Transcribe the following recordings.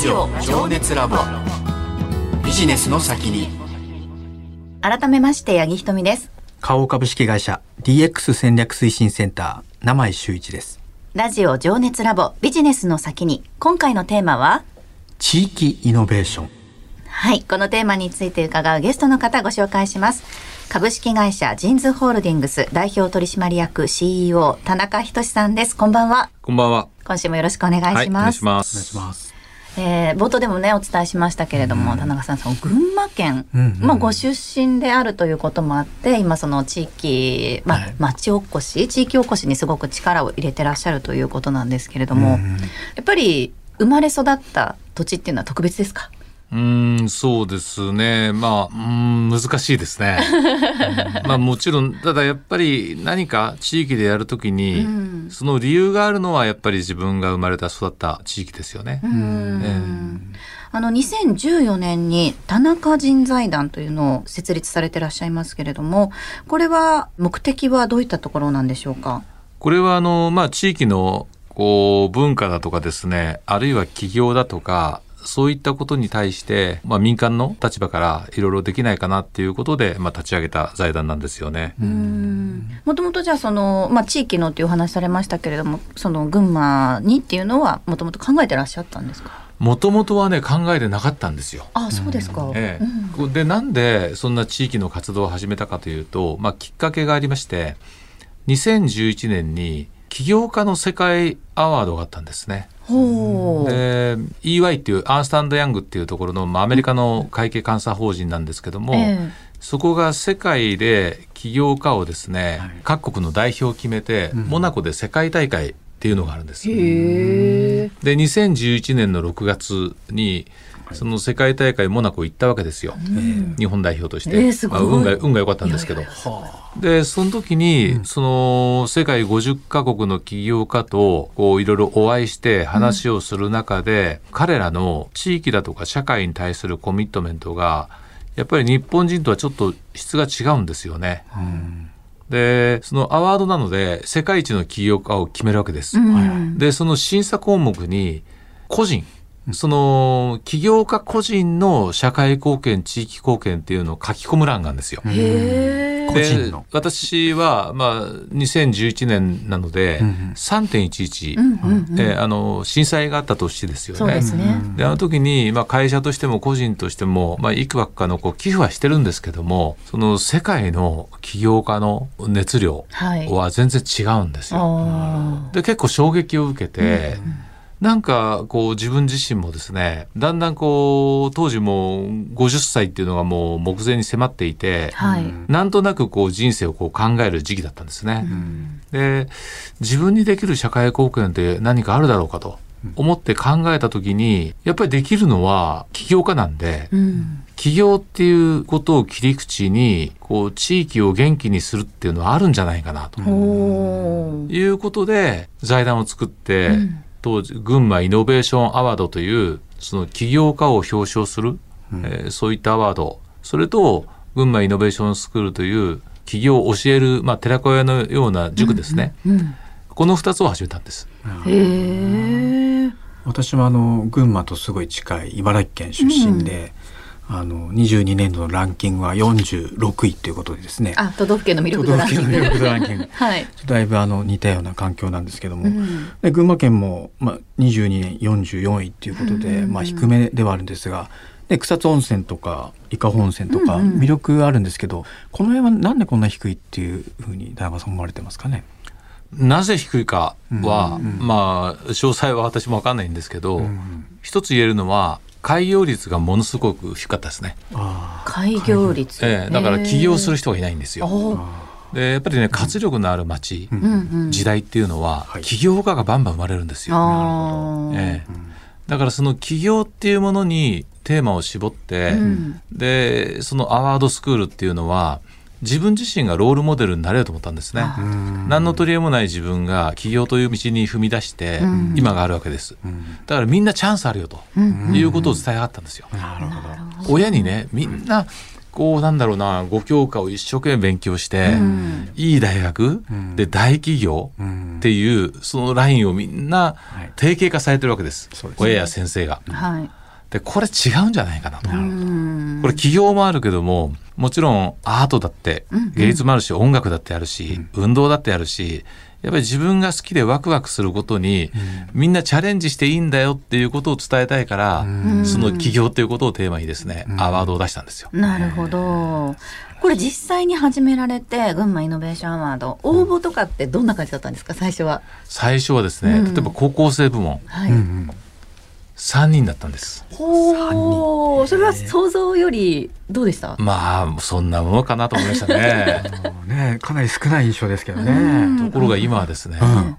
ジオ情熱ラボ。ビジネスの先に。改めまして八木ひとみです。花王株式会社 DX 戦略推進センター名前周一です。ラジオ情熱ラボビジネスの先に。今回のテーマは？地域イノベーション。はいこのテーマについて伺うゲストの方ご紹介します。株式会社ジンズホールディングス代表取締役 CEO 田中仁さんです。こんばんは。こんばんは。今週もよろしくお願いします、はい、お願いしまお願いす。えー冒頭でもねお伝えしましたけれども、田中さんその群馬県、うんうんまあ、ご出身であるということもあって今その地域、まあはい。町おこし地域おこしにすごく力を入れてらっしゃるということなんですけれども、うん。やっぱり生まれ育った土地っていうのは特別ですか？うーん、そうですね。まあ、うーん、難しいですね。まあ、もちろん、ただやっぱり何か地域でやるときに、うんその理由があるのはやっぱり自分が生まれた育った地域ですよね。うんあの2014年に田中人財団というのを設立されてらっしゃいますけれどもこれは目的はどういったところなんでしょうか？これはあの、まあ、地域のこう文化だとかですね、あるいは企業だとか、そういったことに対して、まあ、民間の立場からいろいろできないかなっていうことで、まあ、立ち上げた財団なんですよね。もともとじゃあその、まあ、地域のっていうお話されましたけれどもその群馬にっていうのはもともと考えてらっしゃったんですか？もともとはね、考えてなかったんですよ。あそうですか、ええ。うん。でなんでそんな地域の活動を始めたかというと、まあ、きっかけがありまして2011年に起業家の世界アワードがあったんですね。EY っていう。アーンスタンド・ヤングっていうところの、まあ、アメリカの会計監査法人なんですけども、えそこが世界で起業家をですね、はい。各国の代表を決めて、うん。モナコで世界大会っていうのがあるんですで2011年の6月にその世界大会モナコ行ったわけですよ、日本代表として、まあ、運が運が良かったんですけど。でその時に、その世界50カ国の起業家とこういろいろお会いして話をする中で、彼らの地域だとか社会に対するコミットメントがやっぱり日本人とはちょっと質が違うんですよね。でそのアワードなので世界一の起業家を決めるわけです。うん。でその審査項目に個人その起業家個人の社会貢献地域貢献っていうのを書き込む欄があるんですよ。へえ個人の。で私はまあ2011年なのでうんうん。3.11、うんうんうん。えーあの震災があった年ですよね。そうですね、であの時に、まあ、会社としても個人としても、まあ、いくばくかのこう寄付はしてるんですけどもその世界の起業家の熱量はい。は全然違うんですよ。あで結構衝撃を受けて、なんかこう自分自身もですねだんだんこう当時もう50歳っていうのがもう目前に迫っていてー、はい、なんとなくこう人生をこう考える時期だったんですね。で自分にできる社会貢献って何かあるだろうかと思って考えた時にやっぱりできるのは起業家なんで、うん。起業っていうことを切り口にこう地域を元気にするっていうのはあるんじゃないかなと。いうことで財団を作って、うん当時群馬イノベーションアワードというその起業家を表彰する、えーそういったアワード。それと群馬イノベーションスクールという起業を教える、まあ、寺子屋のような塾ですね、うんこの2つを始めたんです。へえ私もあの群馬とすごい近い茨城県出身で、あの22年度のランキングは46位ということでですね。あ都道府県の魅力度ランキング。都道府県の魅力度ランキング。はい、だいぶあの似たような環境なんですけども、うん。で群馬県も、まあ、22年44位っていうことで、うんうんうん。まあ、低めではあるんですがで草津温泉とか伊香保温泉とかうんうん魅力あるんですけど、この辺はなんでこんな低いっていうふうに田中さん思われてますかね？なぜ低いかは、うんまあ詳細は私も分かんないんですけど、うん。一つ言えるのは開業率がものすごく低かったですね、あ開業率、ええだから起業する人人がいないんですよ。あでやっぱりね活力のある町、うん。時代っていうのは、はい。起業家がバンバン生まれるんですよ。あー。ええだからその起業っていうものにテーマを絞って、うん。でそのアワードスクールっていうのは自分自身がロールモデルになれると思ったんですね。うん。何の取り柄もない自分が起業という道に踏み出して、うん。今があるわけです。うん。だからみんなチャンスあるよとうん。いうことを伝え合ったんですよ。なるほど。親にねみんな校なんだろうな5教科を一生懸命勉強して、うん。いい大学、うん。で大企業うん。っていうそのラインをみんなはい。定型化されてるわけです、そうですね。親や先生が。はい。でこれ違うんじゃないかなと。うんこれ企業もあるけどももちろんアートだってうん芸術もあるし音楽だってあるし運動だってあるしやっぱり自分が好きでワクワクすることにみんなチャレンジしていいんだよっていうことを伝えたいからん。その起業っていうことをテーマにですねうん。アワードを出したんですよ。なるほど。これ実際に始められて群馬イノベーションアワード応募とかってどんな感じだったんですか？最初は。最初はですねうん。例えば高校生部門。はい。うんうん3人だったんです。ほう。それは想像よりどうでした？まあそんなものかなと思いましたね。ねかなり少ない印象ですけどうね。んところが今はですねうん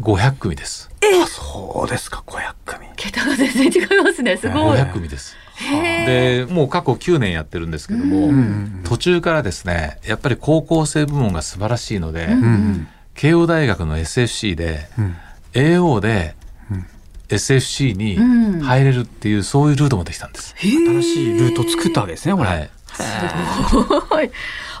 500組です。あそうですか500組。桁が全然違いますね。すごい。500組です。でもう過去9年やってるんですけども、途中からですねやっぱり高校生部門が素晴らしいので、慶応大学の SFC でうん AO でうん SFC にうん入れるっていうそういうルートもできたんです。新しいルートを作ったわけですねこれ。はい、すごい。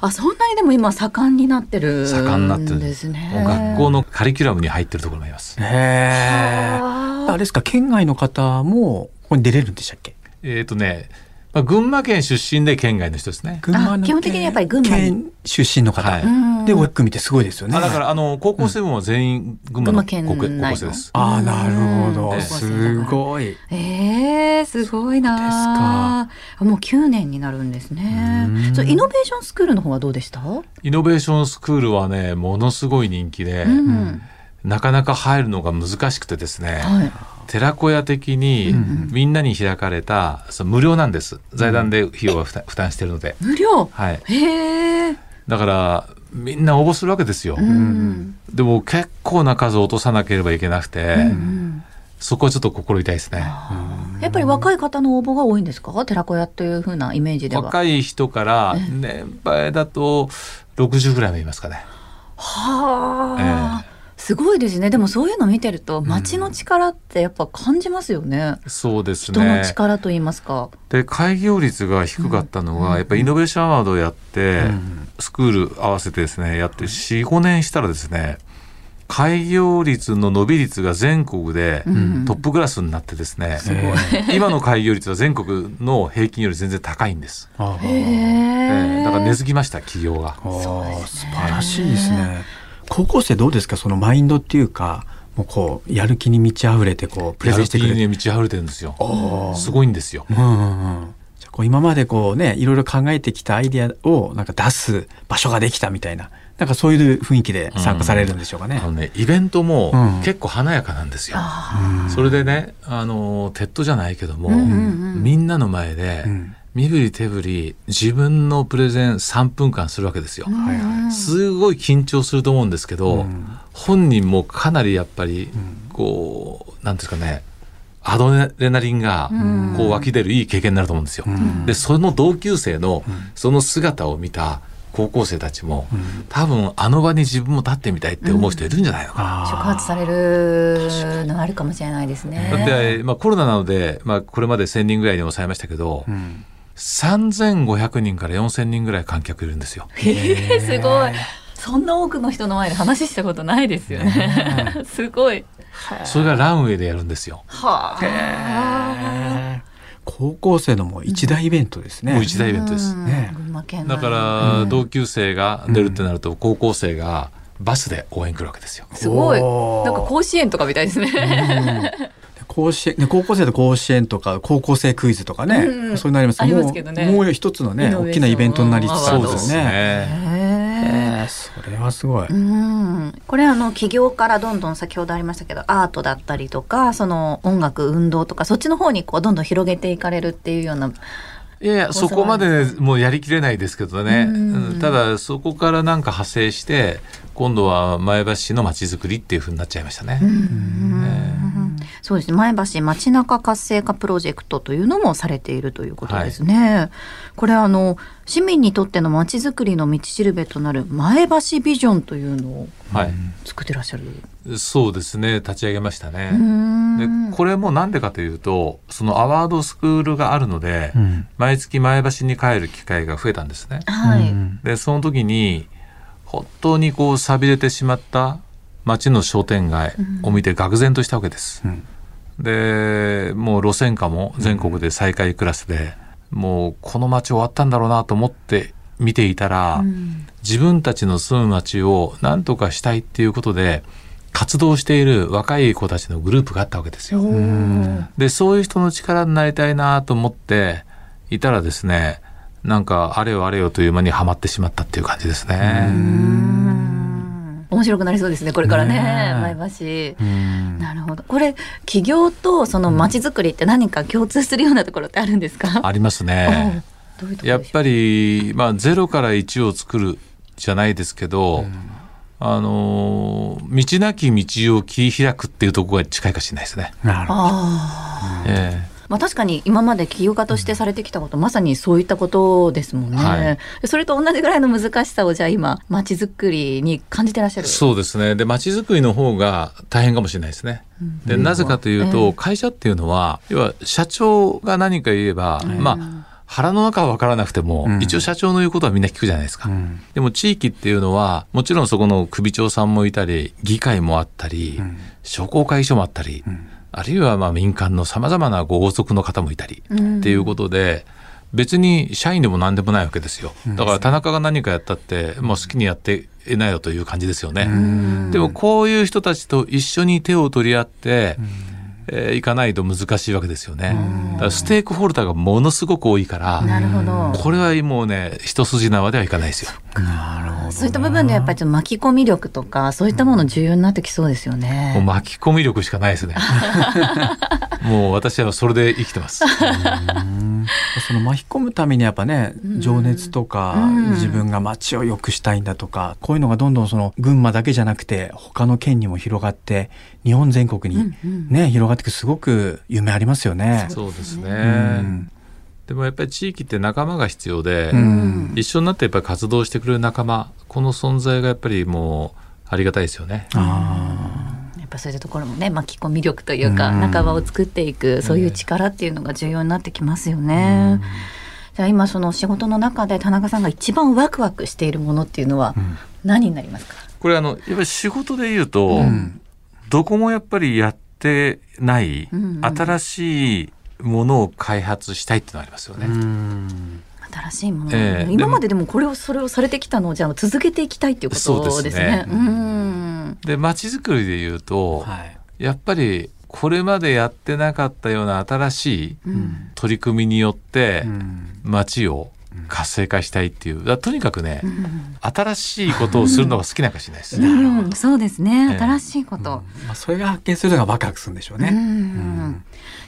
あ、そんなにでも今盛んになってる盛んになってるんですね。もう学校のカリキュラムに入ってるところもあります。へえ。ああれですか県外の方もここに出れるんでしたっけ？えっ、とね、まあ、群馬県出身で県外の人ですね。群馬の基本的にやっぱり群馬に県出身の方。はいうんで500組ってすごいですよね。あだからあの高校生部門は全員群馬の高群馬校県内の高校生です。ああなるほうんど。ええすごい。えー、すごいなあもう9年になるんですねうんそうイノベーションスクールの方はどうでした、イノベーションスクールはねものすごい人気で、うんなかなか入るのが難しくてですね、はい、寺子屋的にうんみんなに開かれた、その無料なんです。財団で費用は負担負担してるので、無料？はい、へえ、だからみんな応募するわけですよ、うんでも結構な数を落とさなければいけなくて、うんそこはちょっと心痛いですね。やっぱり若い方の応募が多いんですか？寺子屋というふうなイメージでは。若い人から年配だと60ぐらいはいますかね。はあ、すごいですね。でもそういうの見てると街の力ってやっぱ感じますよね、そうです人のね力と言いますか。で開業率が低かったのは、やっぱりイノベーションアワードをやって、うん。スクール合わせてですねやって45年したらですね開業率の伸び率が全国でうん。トップクラスになってですね、ええ今の開業率は全国の平均より全然高いんです、あへえええ。だから根付きました企業が。素晴らしいですね。高校生どうですか？そのマインドっていうかもうこうやる気に満ち溢れてこうプレゼンしてくれる。やる気に満ち溢れてるんですよ。すごいんですよ。うんうんうん。じゃあこう今までこうねいろいろ考えてきたアイディアをなんか出す場所ができたみたいな。なんかそういう雰囲気で参加されるんでしょうかね。あのねイベントもうん。結構華やかなんですよ、うんそれでねあの TED じゃないけども、うんうんうん。みんなの前で、うん身振り手振り自分のプレゼン3分間するわけですよ。はいはい。すごい緊張すると思うんですけど、うん。本人もかなりやっぱりん。こうなんですかねアドレナリンがうん。こう湧き出るいい経験になると思うんですよ。うん。でその同級生のうん。その姿を見た高校生たちもうん。多分あの場に自分も立ってみたいって思う人いるんじゃないのかな。あー触発されるのがあるかもしれないですね。だって、まあ、コロナなので、まあ、これまで1,000人ぐらいに抑えましたけど、うん3,500人から4,000人ぐらい観客いるんですよ。へえすごい。そんな多くの人の前で話したことないですよね。すごい。それがランウェイでやるんですよ。はあ。高校生のもう一大イベントですね。もう一大イベントです。うんね群馬県内だから、うん同級生が出るってなると、高校生がバスで応援来るわけですよ。すごい。なんか甲子園とかみたいですね。うん甲子園ね高校生と甲子園とか高校生クイズとかね、うんそういうのあります。ありますけどね。もうもう一つのね大きなイベントになりつつあるんそうですね。それはすごい。うん、これあの起業からどんどん先ほどありましたけどアートだったりとかその音楽運動とかそっちの方にこうどんどん広げていかれるっていうようないやいや、そこまでもうやりきれないですけどね。うんうんただ、そこからなんか派生して、今度は前橋市の街づくりっていうふうになっちゃいましたね。うんそうですね前橋街中活性化プロジェクトというのもされているということですね。これあの市民にとっての街づくりの道しるべとなる前橋ビジョンというのをはい。作ってらっしゃる。そうですね。立ち上げましたね。うんでこれもなんでかというとそのアワードスクールがあるので、うん、毎月前橋に帰る機会が増えたんですね。はい、でその時に本当にこう寂れてしまった町の商店街を見て愕然としたわけです。うん、でもう路線価も全国で最下位クラスで、もうこの町終わったんだろうなと思って見ていたら、うん、自分たちの住む町を何とかしたいっていうことで活動している若い子たちのグループがあったわけですよ。でそういう人の力になりたいなと思っていたらですねなんかあれよあれよという間にはまってしまったっていう感じですね。面白くなりそうですねこれからね、ね、前橋。なるほど。これ企業とその街づくりって何か共通するようなところってあるんですか？ありますね。やっぱり、まあ、ゼロから1を作るじゃないですけど、うん。あの道なき道を切り開くっていうところが近いかもしれないですね。なるほど。えーまあ、確かに今まで起業家としてされてきたこと、まさにそういったことですもんね、はい、それと同じぐらいの難しさをじゃあ今まちづくりに感じてらっしゃる。そうですね。でまちづくりの方が大変かもしれないですね。でなぜかというと、会社っていうのは要は社長が何か言えば、まあ腹の中は分からなくても、うん、一応社長の言うことはみんな聞くじゃないですか、うん、でも地域っていうのはもちろんそこの首長さんもいたり議会もあったり、うん、商工会議所もあったり、あるいはまあ民間のさまざまなご王族の方もいたり、っていうことで別に社員でも何でもないわけですよ。だから田中が何かやったってもう好きにやっていないよという感じですよね。でもこういう人たちと一緒に手を取り合って、えー、いかないと難しいわけですよね。だからステークホルダーがものすごく多いからなるほどこれはもうね一筋縄ではいかないですよ。なるほど、ね、そういった部分でやっぱりちょっと巻き込み力とかそういったもの重要になってきそうですよね。もう巻き込み力しかないですね。もう私はそれで生きてます。その巻き込むためにやっぱね情熱とか、自分が街を良くしたいんだとかこういうのがどんどんその群馬だけじゃなくて他の県にも広がって日本全国にね、広がっていくすごく夢ありますよね。そうですね、うん。でもやっぱり地域って仲間が必要で、うん、一緒になってやっぱり活動してくれる仲間この存在がやっぱりもうありがたいですよね。やっぱそういうところもね巻き込み力というか、うん、仲間を作っていくそういう力っていうのが重要になってきますよね。うん、じゃあ今その仕事の中で田中さんが一番ワクワクしているものっていうのは何になりますか、これあのやっぱり仕事で言うと、どこもやっぱりやってない新しいものを開発したいっていうのがありますよね。新しいもの、えー、今まででもこれをそれをされてきたのをじゃあ続けていきたいっていうことですね。で街づくりでいうと、はい、やっぱりこれまでやってなかったような新しい取り組みによって街を活性化したいっていう。とにかくね、うん、新しいことをするのが好きなかしれないですね、うん、そうですね、新しいこと、まあ、それが発見するのがワクワクするんでしょうね、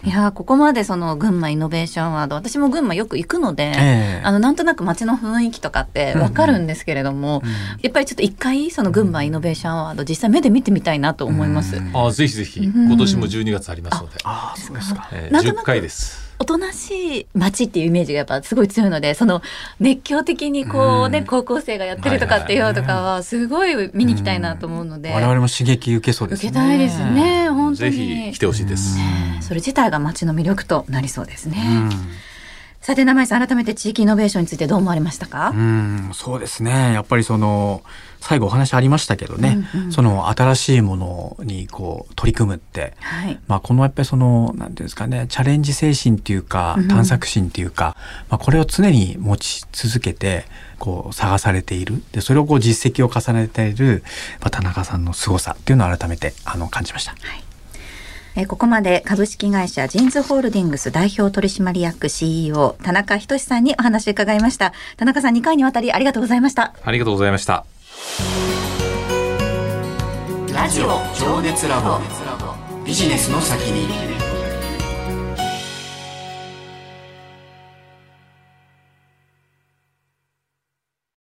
いやここまでその群馬イノベーションワード私も群馬よく行くので、えー、あのなんとなく街の雰囲気とかってわかるんですけれども、うん。うん、やっぱりちょっと一回その群馬イノベーションワード実際目で見てみたいなと思います、あぜひぜひ。今年も12月ありますので、あそうですか、えー、10回ですおとなしい街っていうイメージがやっぱすごい強いのでその熱狂的にこうね、うん、高校生がやってるとかっていうとかはすごい見に行きたいなと思うので、うん、我々も刺激受けそうですね。受けたいですね本当に。ぜひ来てほしいです、それ自体が街の魅力となりそうですね、さて名前さん改めて地域イノベーションについてどう思われましたか？うんそうですね。やっぱりその最後お話ありましたけどね、うんうん、その新しいものにこう取り組むって、はい、まあこのやっぱりそのなんていうんですかねチャレンジ精神っていうか探索心っていうか、うん、まあこれを常に持ち続けてこう探されている。でそれをこう実績を重ねている、まあ、田中さんの凄さっていうのを改めてあの感じました。はいえここまで株式会社ジンズホールディングス代表取締役 CEO 田中仁さんにお話を伺いました。田中さん2回にわたりありがとうございました。ありがとうございました。ラジオ情熱ラボ。ビジネスの先に